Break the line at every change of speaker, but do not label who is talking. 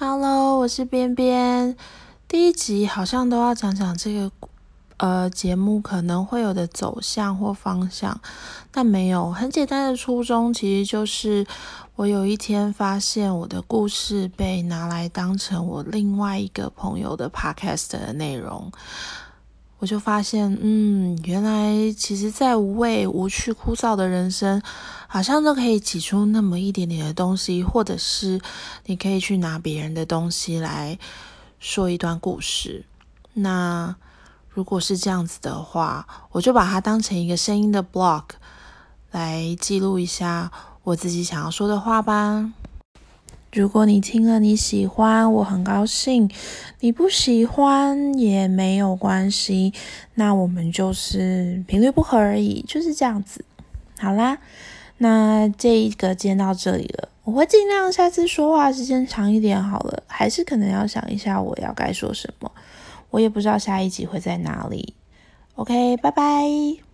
Hello，我是边边。第一集好像都要讲讲这个呃节目可能会有的走向或方向，但没有很简单的初衷，其实就是我有一天发现我的故事被拿来当成我另外一个朋友的 podcast 的内容。我就发现，嗯，原来其实，在无味、无趣、枯燥的人生，好像都可以挤出那么一点点的东西，或者是你可以去拿别人的东西来说一段故事。那如果是这样子的话，我就把它当成一个声音的 blog 来记录一下我自己想要说的话吧。如果你听了你喜欢，我很高兴；你不喜欢也没有关系，那我们就是频率不合而已，就是这样子。好啦，那这一个今天到这里了，我会尽量下次说话时间长一点好了，还是可能要想一下我要该说什么，我也不知道下一集会在哪里。OK，拜拜。